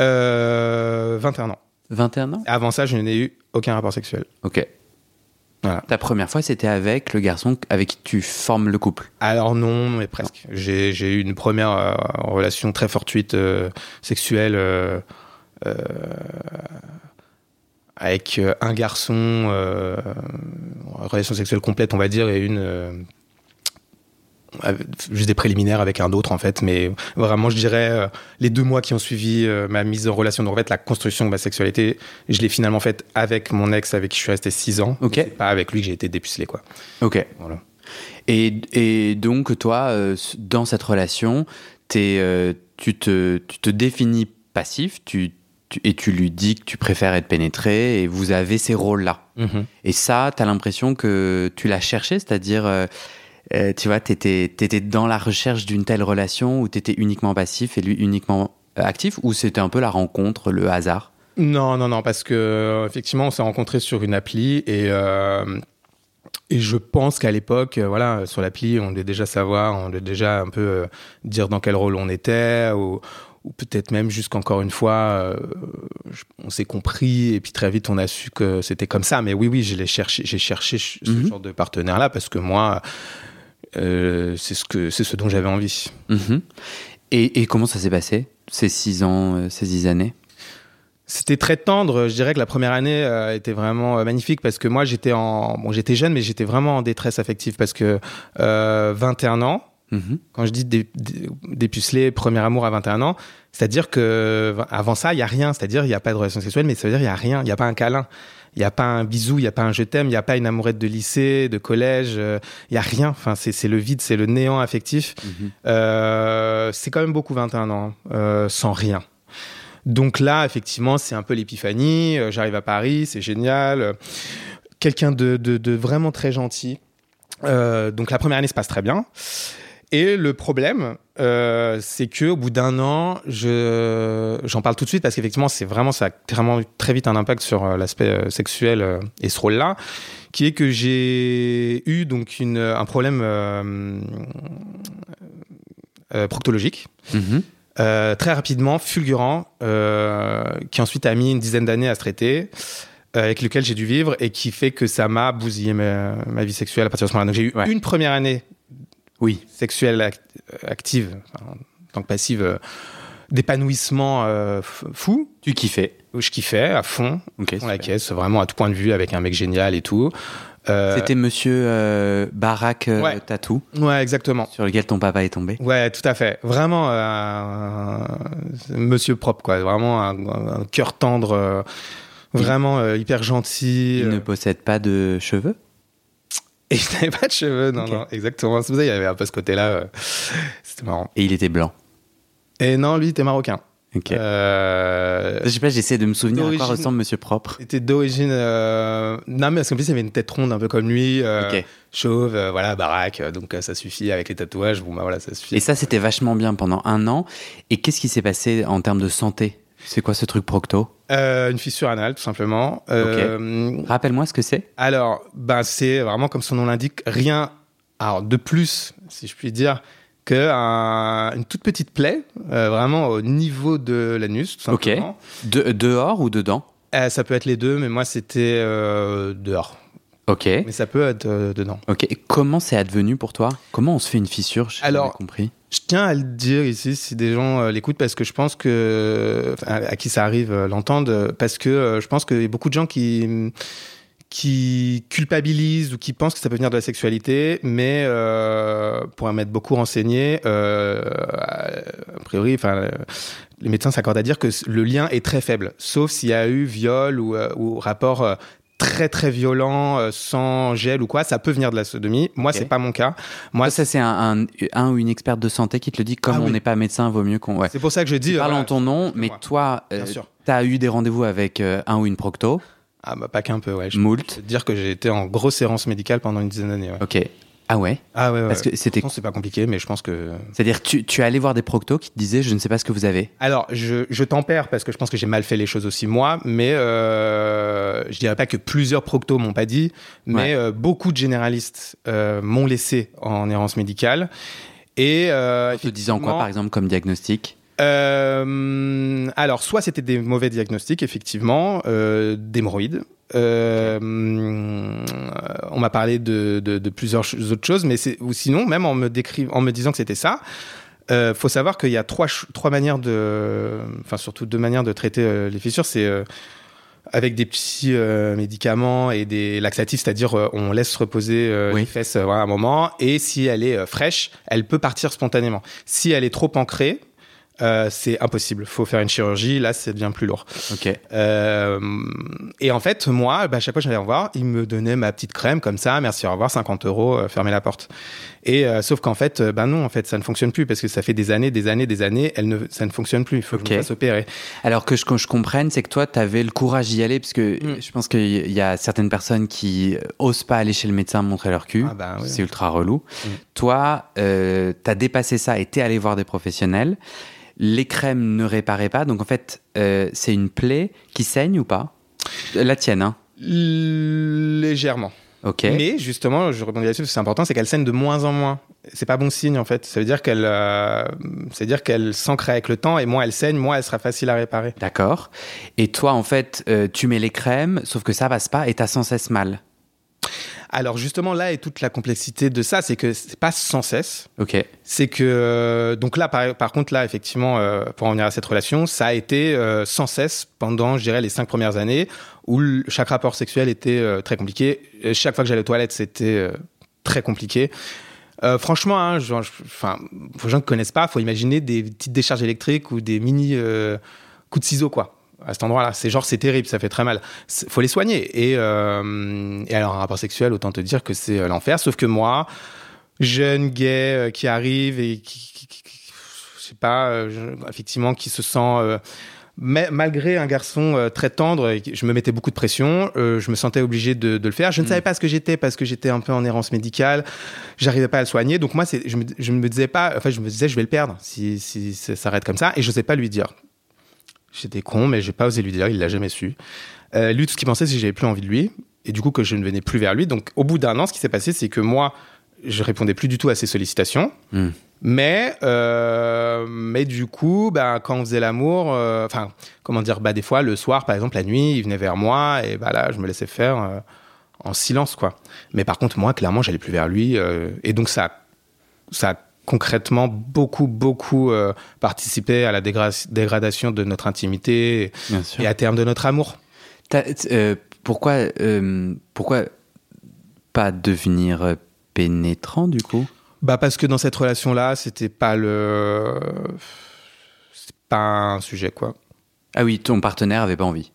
Euh, 21 ans. 21 ans? Avant ça, je n'ai eu aucun rapport sexuel. Ok. Voilà. Ta première fois, c'était avec le garçon avec qui tu formes le couple? Alors non, mais presque. J'ai eu une première euh, relation très fortuite euh, sexuelle euh, euh, avec euh, un garçon, euh, relation sexuelle complète, on va dire, et une euh, juste des préliminaires avec un autre en fait, mais vraiment je dirais euh, les deux mois qui ont suivi ma mise en relation, donc en fait la construction de ma sexualité, je l'ai finalement faite avec mon ex avec qui je suis resté six ans, Ok. pas avec lui que j'ai été dépucelé quoi. Ok. Voilà. Et, et donc, toi, dans cette relation, euh, tu, te, tu te définis passif tu, tu- et tu lui dis que tu préfères être pénétré et vous avez ces rôles-là. Mhm. Et ça, tu as l'impression que tu l'as cherché, c'est-à-dire, euh, euh, tu vois, tu étais, dans la recherche d'une telle relation où tu étais uniquement passif et lui uniquement euh, actif, ou c'était un peu la rencontre, le hasard? Non, non, non, parce que effectivement, on s'est rencontrés sur une appli et euh, et je pense qu'à l'époque, euh, voilà, sur l'appli, on devait déjà savoir, on devait déjà un peu euh, dire dans quel rôle on était ou ou peut-être même jusqu'encore une fois, euh, on s'est compris et puis très vite on a su que c'était comme ça. Mais oui, oui, cherché, j'ai cherché ch- ce Mhm. genre de partenaire-là parce que moi, euh, c'est ce que c'est ce dont j'avais envie. Mhm. et, et comment ça s'est passé, ces six ans, euh, ces dix années? C'était très tendre. Je dirais que la première année euh, était vraiment magnifique parce que moi j'étais en bon j'étais jeune mais j'étais vraiment en détresse affective parce que euh, 21 ans. Mhm. Quand je dis dé- dé- dépucelé, premier amour à 21 ans, c'est-à-dire que avant ça, il y a rien. C'est-à-dire il n'y a pas de relation sexuelle, mais ça veut dire il y a rien. Il n'y a pas un câlin, il n'y a pas un bisou, il n'y a pas un je t'aime, il n'y a pas une amourette de lycée, de collège. euh, Il n'y a rien. Enfin, c'est le vide, c'est le néant affectif. Mhm. Euh, c'est quand même beaucoup 21 ans, hein, euh, sans rien. Donc là, effectivement, c'est un peu l'épiphanie. Euh, J'arrive à Paris, c'est génial. Euh, Quelqu'un de, de- de vraiment très gentil. Euh, donc la première année se passe très bien. Et le problème, euh, c'est que au bout d'un an, je j'en parle tout de suite parce qu'effectivement, c'est vraiment ça a vraiment eu très vite un impact sur euh, l'aspect euh, sexuel et ce rôle-là, qui est que j'ai eu donc une, un problème proctologique. Mhm. Euh, très rapidement, fulgurant, qui ensuite a mis une dizaine d'années à se traiter, avec lequel j'ai dû vivre et qui fait que ça m'a bousillé ma, ma vie sexuelle à partir de ce moment-là. Donc j'ai eu Ouais. une première année Oui. sexuelle act- active, enfin, en tant que passive, euh, d'épanouissement euh, fou, Tu kiffais. où je kiffais à fond, Ok. dans la caisse, vraiment à tout point de vue, avec un mec génial et tout. Euh, C'était monsieur Barak Ouais. Tatou, Ouais, exactement. sur lequel ton papa est tombé. Ouais, tout à fait. Vraiment, un- monsieur propre, quoi. Vraiment un, un cœur tendre, vraiment hyper gentil. Il ne possède pas de cheveux? Et il n'avait pas de cheveux, non, non, exactement. C'est pour ça qu'il y avait un peu ce côté-là. euh, C'était marrant. et il était blanc. Et non, lui, il était marocain. Ok. Euh, Je sais pas, j'essaie de me souvenir à quoi ressemble Monsieur Propre. il était d'origine. euh, Non, mais parce qu'en plus, il avait une tête ronde un peu comme lui, euh, Ok. chauve, euh, voilà, baraque. Donc, euh, ça suffit avec les tatouages. Bon, bah voilà, ça suffit. Et ça, c'était vachement bien pendant un an. Et qu'est-ce qui s'est passé en termes de santé? C'est quoi ce truc procto Euh, une fissure anale, tout simplement. Euh, Rappelle-moi ce que c'est. Alors, ben, c'est vraiment comme son nom l'indique, rien alors, de plus, si je puis dire, que un- une toute petite plaie, euh, vraiment au niveau de l'anus, tout Ok. simplement. De- dehors ou dedans ça peut être les deux, mais moi, c'était dehors. Ok. Mais ça peut être dedans. Ok. Et comment c'est advenu pour toi? Comment on se fait une fissure? J'ai Alors- compris. Je tiens à le dire ici, si des gens euh, l'écoutent, parce que je pense que, à qui ça arrive euh, l'entendent, euh, parce que je pense qu'il y a beaucoup de gens qui qui culpabilisent ou qui pensent que ça peut venir de la sexualité, mais pour en m'être beaucoup renseigné, a priori, enfin, les médecins s'accordent à dire que le lien est très faible, sauf s'il y a eu viol ou, ou rapport très très violent, euh, sans gel ou quoi, ça peut venir de la sodomie. Moi, c'est pas mon cas. Moi, ça, c'est un, un, un ou une experte de santé qui te le dit. Comme Ah on oui. n'est pas médecin, vaut mieux qu'on. Ouais. c'est pour ça que je dis. Tu euh, parles en ton nom, mais toi, euh, sûr. t'as eu des rendez-vous avec un ou une procto, Ah bah pas qu'un peu, ouais. Je moult. peux te dire que j'ai été en grosse errance médicale pendant une dizaine d'années. Ouais. Ok. Ah ouais? Ah ouais, ouais. Parce que c'était. Pourtant, c'est pas compliqué, mais je pense que. C'est-à-dire, tu, tu es allé voir des proctos qui te disaient, je ne sais pas ce que vous avez. Alors, je, je tempère parce que je pense que j'ai mal fait les choses aussi moi, mais euh, je dirais pas que plusieurs proctos m'ont pas dit, mais Ouais. euh, beaucoup de généralistes euh, m'ont laissé en errance médicale. Et euh, En te disant quoi, par exemple, comme diagnostic? Alors, soit c'était des mauvais diagnostics, effectivement, d'hémorroïdes. Euh, on m'a parlé de, de- de plusieurs autres choses, mais ou sinon, même en me décri- en me disant que c'était ça, euh, faut savoir qu'il y a trois, manières de, enfin surtout deux manières de traiter euh, les fissures. C'est avec des petits médicaments et des laxatifs, c'est-à-dire on laisse reposer Oui. les fesses voilà, un moment, et si elle est fraîche, elle peut partir spontanément. Si elle est trop ancrée, euh, c'est impossible. Faut faire une chirurgie. Là, ça devient plus lourd. Ok. Euh, et en fait, moi, bah, à chaque fois que j'allais en voir, il me donnait ma petite crème comme ça. Merci, au revoir, 50 euros, euh, fermez la porte. Et euh, sauf qu'en fait, euh, ben non, en fait, ça ne fonctionne plus parce que ça fait des années, des années, des années, elle ne, ça ne fonctionne plus. Il faut que Ok. je me fasse opérer. Alors que je, que je comprenne, c'est que toi, tu avais le courage d'y aller, parce que Mm. je pense qu'il y a certaines personnes qui osent pas aller chez le médecin montrer leur cul. Ah oui. C'est ultra relou. Mm. Toi, euh, tu as dépassé ça et t'es allé voir des professionnels. Les crèmes ne réparaient pas, donc en fait, euh, c'est une plaie qui saigne ou pas? La tienne, hein? Légèrement. Mais justement, je rebondis là-dessus, c'est important, c'est qu'elle saigne de moins en moins. C'est pas bon signe en fait. Ça veut dire qu'elle, euh, ça veut dire qu'elle s'ancre avec le temps et moins elle saigne, moins elle sera facile à réparer. D'accord. Et toi, en fait, euh, tu mets les crèmes, sauf que ça passe pas et t'as sans cesse mal. Alors justement là est toute la complexité de ça, c'est que c'est pas sans cesse. Ok. C'est que euh, donc là par, par contre là effectivement euh, pour en venir à cette relation, ça a été euh, sans cesse pendant je dirais les cinq premières années où le- chaque rapport sexuel était euh, très compliqué. Et chaque fois que j'allais aux toilettes c'était très compliqué. Euh, franchement, hein, je- enfin, pour les gens qui connaissent pas, faut imaginer des petites décharges électriques ou des mini euh, coups de ciseaux quoi. À cet endroit-là, c'est genre c'est terrible, ça fait très mal. Faut les soigner. Et, euh, et alors un rapport sexuel, autant te dire que c'est euh, l'enfer. Sauf que moi, jeune gay euh, qui arrive et qui, qui- qui- qui- je sais pas, je- effectivement, qui se sent euh, mais malgré un garçon euh, très tendre, je me mettais beaucoup de pression, euh, je me sentais obligé de, de le faire. Je ne Mm. savais pas ce que j'étais parce que j'étais un peu en errance médicale. J'arrivais pas à le soigner. Donc moi, je, me, je me disais pas, enfin, je me disais, je vais le perdre si, si ça s'arrête comme ça. Et je n'osais pas lui dire. J'étais con, mais j'ai pas osé lui dire. Il l'a jamais su. Euh, lui, tout ce qu'il pensait, c'est que j'avais plus envie de lui. Et du coup, que je ne venais plus vers lui. Donc, au bout d'un an, ce qui s'est passé, c'est que moi, je répondais plus du tout à ses sollicitations. Hmm. Mais, euh, mais du coup, bah, quand on faisait l'amour, euh, enfin, comment dire, bah, des fois, le soir, par exemple, la nuit, il venait vers moi et bah, là, je me laissais faire en silence, quoi. Mais par contre, moi, clairement, j'allais plus vers lui. et donc, ça, ça a concrètement beaucoup, beaucoup euh, participé à la dégra- dégradation de notre intimité et à terme de notre amour. Euh, pourquoi, euh, pourquoi pas devenir euh, pénétrant du coup? Bah parce que dans cette relation-là, c'était pas le, c'est pas un sujet quoi. Ah oui, ton partenaire avait pas envie.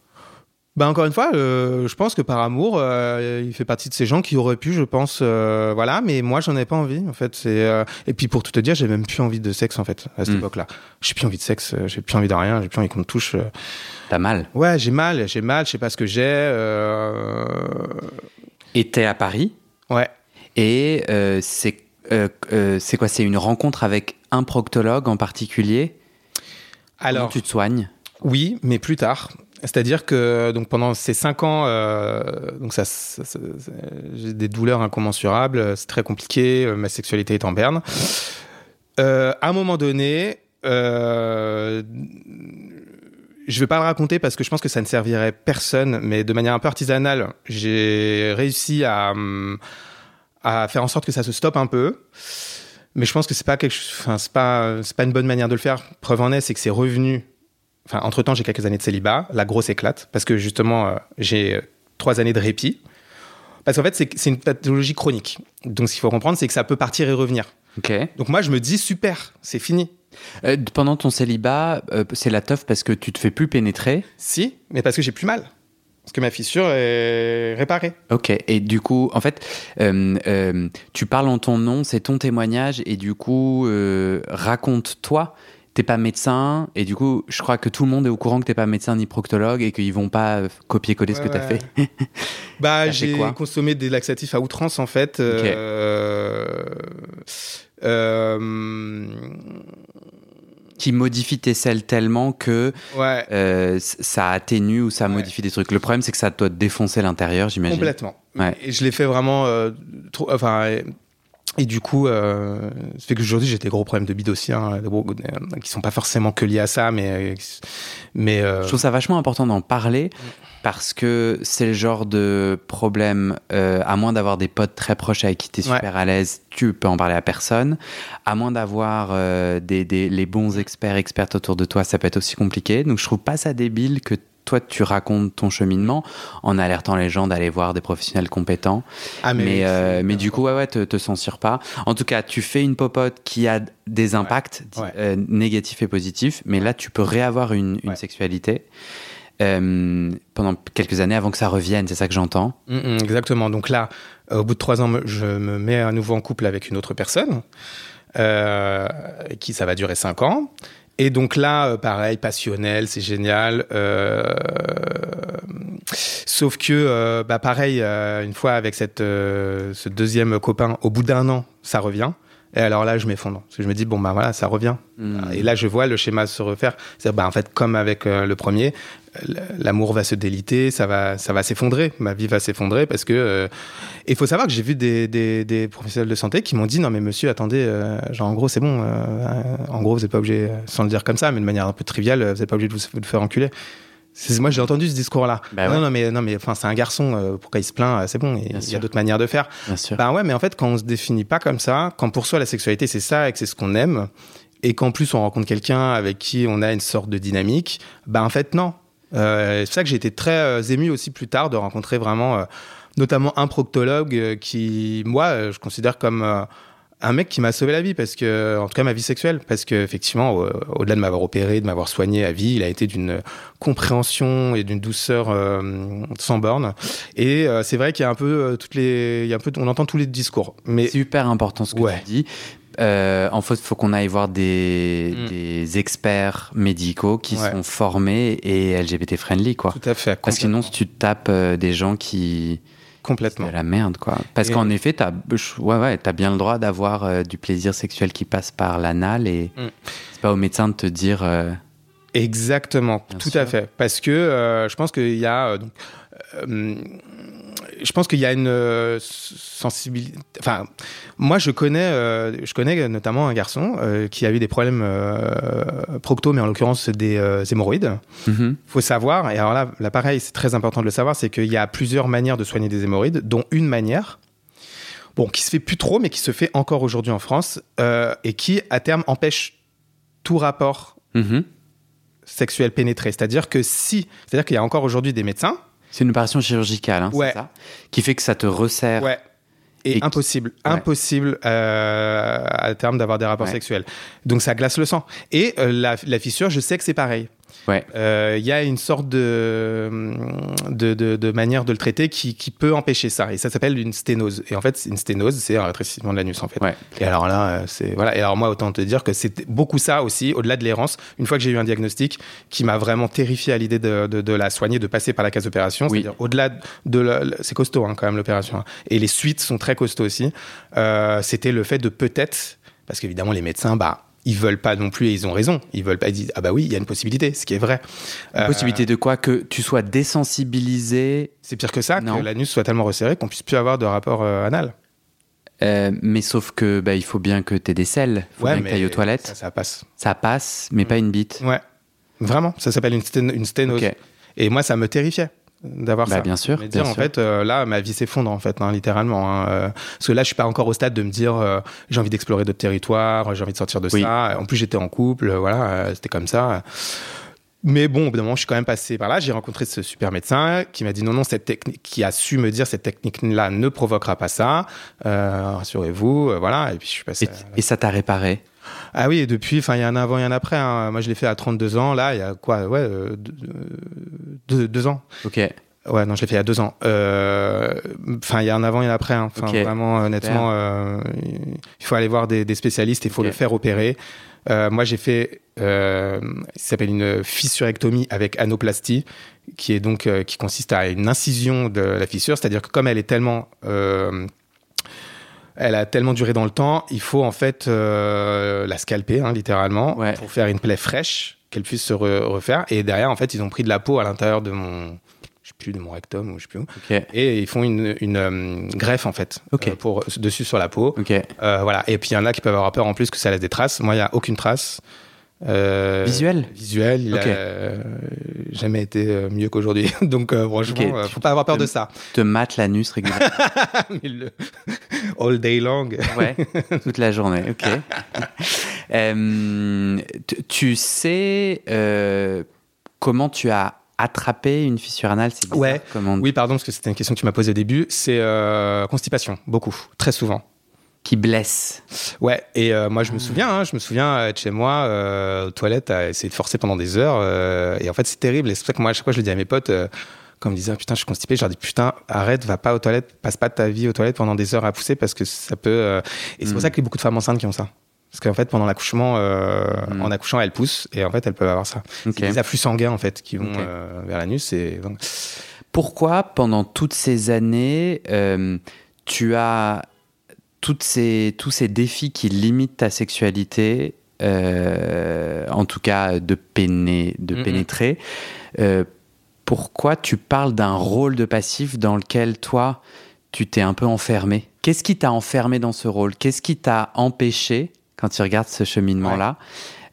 Bah encore une fois, euh, je pense que par amour, euh, il fait partie de ces gens qui auraient pu, je pense, euh, voilà. Mais moi, j'en avais pas envie. En fait, c'est et puis pour tout te dire, j'ai même plus envie de sexe en fait à cette Mm. époque-là. J'ai plus envie de sexe, j'ai plus envie de rien, j'ai plus envie qu'on me touche. T'as mal. Ouais, j'ai mal, j'ai mal, je sais pas ce que j'ai. Et t'es à Paris Ouais. et c'est c'est quoi C'est une rencontre avec un proctologue en particulier? Comment Alors, tu te soignes? Oui, mais plus tard. C'est-à-dire que donc pendant ces cinq ans, euh, donc j'ai des douleurs incommensurables, c'est très compliqué, euh, ma sexualité est en berne. Euh, à un moment donné, euh, je vais pas le raconter parce que je pense que ça ne servirait personne, mais de manière un peu artisanale, j'ai réussi à, faire en sorte que ça se stoppe un peu. Mais je pense que c'est pas enfin pas, pas une bonne manière de le faire. Preuve en est, c'est que c'est revenu Enfin, entre temps, j'ai quelques années de célibat. La grosse éclate parce que justement, euh, j'ai euh, trois années de répit. Parce qu'en fait, c'est une pathologie chronique. Donc, ce qu'il faut comprendre, c'est que ça peut partir et revenir. Ok. Donc, moi, je me dis super, c'est fini. Euh, pendant ton célibat, euh, c'est la teuf parce que tu te fais plus pénétrer? Si, mais parce que j'ai plus mal. Parce que ma fissure est réparée. Ok. Et du coup, en fait, tu parles en ton nom, c'est ton témoignage, et du coup, raconte-toi. T'es pas médecin, et du coup, je crois que tout le monde est au courant que t'es pas médecin ni proctologue et qu'ils vont pas euh, copier-coller ce que t'as ouais. fait. Bah, j'ai consommé des laxatifs à outrance, en fait. Euh, euh, qui modifie tes selles tellement que ouais, euh, ça atténue ou ça modifie des trucs. Le problème, c'est que ça doit te défoncer l'intérieur, j'imagine. complètement. Et je l'ai fait vraiment trop. Enfin. Et- du coup, euh, ça fait qu'aujourd'hui j'ai des gros problèmes de bide aussi, hein, gros- euh, qui sont pas forcément que liés à ça, mais mais euh, Je trouve ça vachement important d'en parler parce que c'est le genre de problème, euh, à moins d'avoir des potes très proches avec qui tu es Ouais. super à l'aise, tu peux en parler à personne. À moins d'avoir euh, des, des- les bons experts, expertes autour de toi, ça peut être aussi compliqué. Donc je trouve pas ça débile que toi, tu racontes ton cheminement en alertant les gens d'aller voir des professionnels compétents. Ah, mais, mais, oui, euh, mais du coup, ouais, ouais, te, te censure pas. En tout cas, tu fais une popote qui a des impacts Ouais. euh, négatifs et positifs, mais là, tu peux réavoir une, sexualité euh, pendant quelques années avant que ça revienne. C'est ça que j'entends. Mm, mm, exactement. Donc là, au bout de trois ans, je me mets à nouveau en couple avec une autre personne, euh, qui ça va durer cinq ans. Et donc là, euh, pareil, passionnel, c'est génial. Euh, sauf que, euh, bah pareil, euh, une fois avec cette, ce deuxième copain, au bout d'un an, ça revient. Et alors là, je m'effondre. Parce que je me dis, bon, bah voilà, ça revient. Hmm. Et là, je vois le schéma se refaire. C'est bah, en fait, comme avec le premier, l'amour va se déliter, ça va, ça va s'effondrer. Ma vie va s'effondrer parce que. euh, Et il faut savoir que j'ai vu des, des, des professionnels de santé qui m'ont dit non, mais monsieur, attendez, euh, genre en gros, c'est bon. euh, en gros, vous n'êtes pas obligé, euh, sans le dire comme ça, mais de manière un peu triviale, euh, vous n'êtes pas obligé de vous, de vous faire enculer. Moi, j'ai entendu ce discours-là. Bah non, ouais. non, mais non, mais enfin, c'est un garçon. euh, pourquoi il se plaint euh, C'est bon. Il y a d'autres manières de faire. Bien sûr. Ben ouais, mais en fait, quand on se définit pas comme ça, quand pour soi la sexualité c'est ça et que c'est ce qu'on aime, et qu'en plus on rencontre quelqu'un avec qui on a une sorte de dynamique, ben en fait non. Euh, c'est ça que j'ai été très euh, ému aussi plus tard de rencontrer vraiment, euh, notamment un proctologue qui, moi, je considère comme un mec qui m'a sauvé la vie parce que, en tout cas, ma vie sexuelle, parce que effectivement, au-delà de m'avoir opéré, de m'avoir soigné à vie, il a été d'une compréhension et d'une douceur euh, sans borne. Et euh, c'est vrai qu'il y a un peu euh, toutes les, il y a un peu, on entend tous les discours, mais C'est super important ce que Ouais. tu dis. Euh, en fait, il faut qu'on aille voir des, Mm. des experts médicaux qui Ouais. sont formés et LGBT friendly, quoi. tout à fait. Parce que sinon, si tu tapes euh, des gens qui. complètement. C'est de la merde, quoi. Parce Et- qu'en effet, t'as ouais, ouais, as bien le droit d'avoir euh, du plaisir sexuel qui passe par l'anal et Mm. c'est pas au médecin de te dire. Exactement, Bien tout sûr. à fait. Parce que je pense qu'il y a. donc, je pense qu'il y a une euh, sensibilité. Enfin, moi, je connais, euh, je connais notamment un garçon euh, qui a eu des problèmes procto, mais en l'occurrence des hémorroïdes. mhm. faut savoir, et alors là, là pareil, c'est très important de le savoir, c'est qu'il y a plusieurs manières de soigner des hémorroïdes, dont une manière, bon, qui se fait plus trop, mais qui se fait encore aujourd'hui en France, euh, et qui, à terme, empêche tout rapport Mhm. sexuel pénétré. C'est-à-dire que si, c'est-à-dire qu'il y a encore aujourd'hui des médecins, C'est une opération chirurgicale, hein, Ouais. c'est ça Qui fait que ça te resserre. ouais, et, Et qui- impossible, Ouais. impossible euh, à terme d'avoir des rapports sexuels. Donc ça glace le sang. Et euh, la, la fissure, je sais que c'est pareil. Ouais. Euh, Il y a une sorte de, de, de, de manière de le traiter qui, qui peut empêcher ça. Et ça s'appelle une sténose. Et en fait, une sténose, c'est un rétrécissement de l'anus, en fait. Ouais. Et alors là, euh, c'est voilà. Et alors moi, autant te dire que c'est beaucoup ça aussi, au-delà de l'errance. Une fois que j'ai eu un diagnostic qui m'a vraiment terrifié à l'idée de, la soigner, de passer par la case opération, Oui. c'est-à-dire au-delà de la- c'est costaud hein, quand même l'opération. hein. Et les suites sont très costauds aussi. Euh, C'était le fait de peut-être, parce qu'évidemment les médecins, bah ils veulent pas non plus et ils ont raison. Ils veulent pas. Ils disent ah bah oui, il y a une possibilité, ce qui est vrai. Euh, Possibilité de quoi Que tu sois désensibilisé, c'est pire que ça, Non. que l'anus soit tellement resserré qu'on puisse plus avoir de rapport euh, anal. euh, mais sauf que bah, il faut bien que tu aies des selles. Il faut bien que tu ailles aux toilettes. Ça, ça passe. Ça passe, mais pas une bite. Ouais, vraiment. Ça s'appelle une, stén- une sténose. Et moi, ça me terrifiait d'avoir Bah, ça. bien sûr, Me dire, bien en sûr. fait, euh, là, ma vie s'effondre, en fait, hein, littéralement. hein, euh, parce que là, je suis pas encore au stade de me dire, euh, j'ai envie d'explorer d'autres territoires, j'ai envie de sortir de Oui. ça. En plus, j'étais en couple, voilà, c'était comme ça. Mais bon, au bout d'un moment, je suis quand même passé par là. J'ai rencontré ce super médecin qui m'a dit non, non, cette technique, qui a su me dire cette technique-là ne provoquera pas ça. Rassurez-vous, voilà. Et puis je suis passé. Et, à- et ça t'a réparé? Ah oui, et depuis, enfin, il y a un avant et un après. hein. Moi, je l'ai fait à 32 ans. Là, il y a quoi? Ouais, euh, deux, deux- ans. Ok. Ouais, non, je l'ai fait il y a deux ans. Euh, Enfin, il y a un avant et un après. hein. Vraiment, honnêtement, euh, il faut aller voir des, des spécialistes. Il faut le faire opérer. Euh, moi, j'ai fait, euh, ça s'appelle une fissurectomie avec anoplastie, qui est donc euh, qui consiste à une incision de la fissure, c'est-à-dire que comme elle est tellement euh, elle a tellement duré dans le temps, il faut en fait euh, la scalper, hein, littéralement, Ouais. pour faire une plaie fraîche, qu'elle puisse se re- refaire. Et derrière, en fait, ils ont pris de la peau à l'intérieur de mon, je sais plus, de mon rectum ou je sais plus où, et ils font une, une euh, greffe en fait, euh, pour dessus sur la peau. Euh, voilà. Et puis il y en a qui peuvent avoir peur en plus que ça laisse des traces. Moi, il y a aucune trace. Euh, Visuel Visuel, il Ok. a euh, jamais été euh, mieux qu'aujourd'hui. Donc euh, franchement, Ok. euh, faut pas avoir peur de ça. Te mate l'anus régulièrement. Le- All day long. Ouais, toute la journée, ok. Tu- sais comment tu as attraper une fissure anale c'est bizarre, Ouais. comment- Oui, pardon, parce que c'était une question que tu m'as posée au début. C'est euh, constipation, beaucoup, très souvent. Qui blesse. Ouais, et euh, moi je me souviens, hein, je me souviens euh, être chez moi euh, aux toilettes à essayer de forcer pendant des heures, euh, et en fait c'est terrible. Et c'est pour ça que moi à chaque fois je le dis à mes potes, euh, quand ils me disaient Ah, putain je suis constipé, je leur dis putain arrête, va pas aux toilettes, passe pas ta vie aux toilettes pendant des heures à pousser parce que ça peut. euh, Et c'est pour Mm. ça qu'il y a beaucoup de femmes enceintes qui ont ça. Parce qu'en fait pendant l'accouchement, euh, Mm. en accouchant elles poussent et en fait elles peuvent avoir ça. Ok. C'est des afflux sanguins en fait qui vont euh, vers l'anus et Pourquoi pendant toutes ces années euh, tu as toutes ces, tous ces défis qui limitent ta sexualité, euh, en tout cas de, péné- de pénétrer, euh, pourquoi tu parles d'un rôle de passif dans lequel toi, tu t'es un peu enfermé? Qu'est-ce qui t'a enfermé dans ce rôle? Qu'est-ce qui t'a empêché, quand tu regardes ce cheminement-là,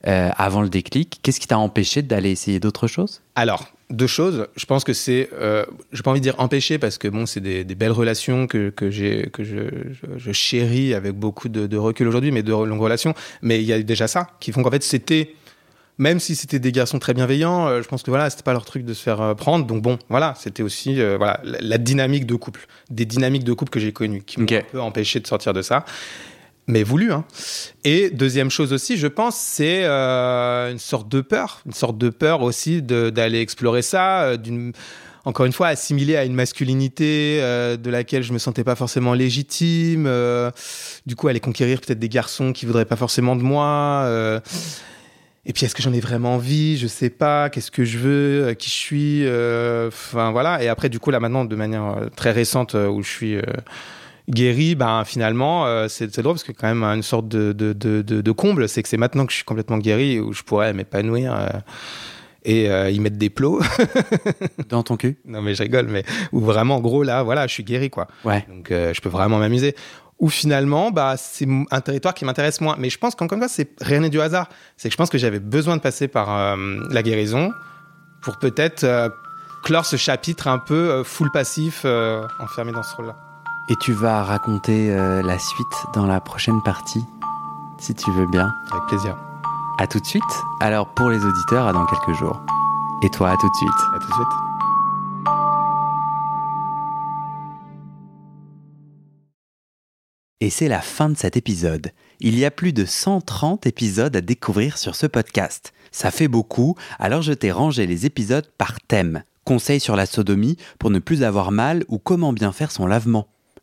euh, avant le déclic, qu'est-ce qui t'a empêché d'aller essayer d'autres choses? Alors, deux choses. Je pense que c'est, euh, j'ai pas envie de dire empêcher parce que bon, c'est des, des belles relations que, que j'ai, que je, je, je chéris avec beaucoup de, de recul aujourd'hui, mais de longues relations. Mais il y a déjà ça qui font qu'en fait c'était, même si c'était des garçons très bienveillants, euh, je pense que voilà, c'était pas leur truc de se faire euh, prendre. Donc bon, voilà, c'était aussi euh, voilà la, la dynamique de couple, des dynamiques de couple que j'ai connues qui m'ont un peu empêché de sortir de ça. Mais voulu, hein. Et deuxième chose aussi, je pense, c'est euh, une sorte de peur, une sorte de peur aussi d'aller explorer ça, euh, d'une encore une fois assimilé à une masculinité euh, de laquelle je me sentais pas forcément légitime. du coup, aller conquérir peut-être des garçons qui voudraient pas forcément de moi. et puis, est-ce que j'en ai vraiment envie? Je sais pas. Qu'est-ce que je veux? Qui je suis? Enfin voilà. Et après, du coup, là maintenant, de manière très récente, où je suis guéri, ben finalement, euh, c'est drôle parce que quand même une sorte de, de, de, de- de comble, c'est que c'est maintenant que je suis complètement guéri où je pourrais m'épanouir euh, et euh, y mettre des plots. Dans ton cul non mais je rigole, mais où vraiment, en gros, là, voilà, je suis guéri quoi. Ouais. Donc euh, je peux vraiment m'amuser. Ou finalement, bah, c'est un territoire qui m'intéresse moins. Mais je pense qu'encore une fois, c'est rien n'est du hasard. C'est que je pense que j'avais besoin de passer par euh, la guérison pour peut-être euh, clore ce chapitre un peu euh, full passif, euh, enfermé dans ce rôle-là. Et tu vas raconter euh, la suite dans la prochaine partie, si tu veux bien. Avec plaisir. À tout de suite. Alors pour les auditeurs, à dans quelques jours. Et toi, à tout de suite. À tout de suite. Et c'est la fin de cet épisode. Il y a plus de 130 épisodes à découvrir sur ce podcast. Ça fait beaucoup, alors je t'ai rangé les épisodes par thème. Conseils sur la sodomie pour ne plus avoir mal ou comment bien faire son lavement.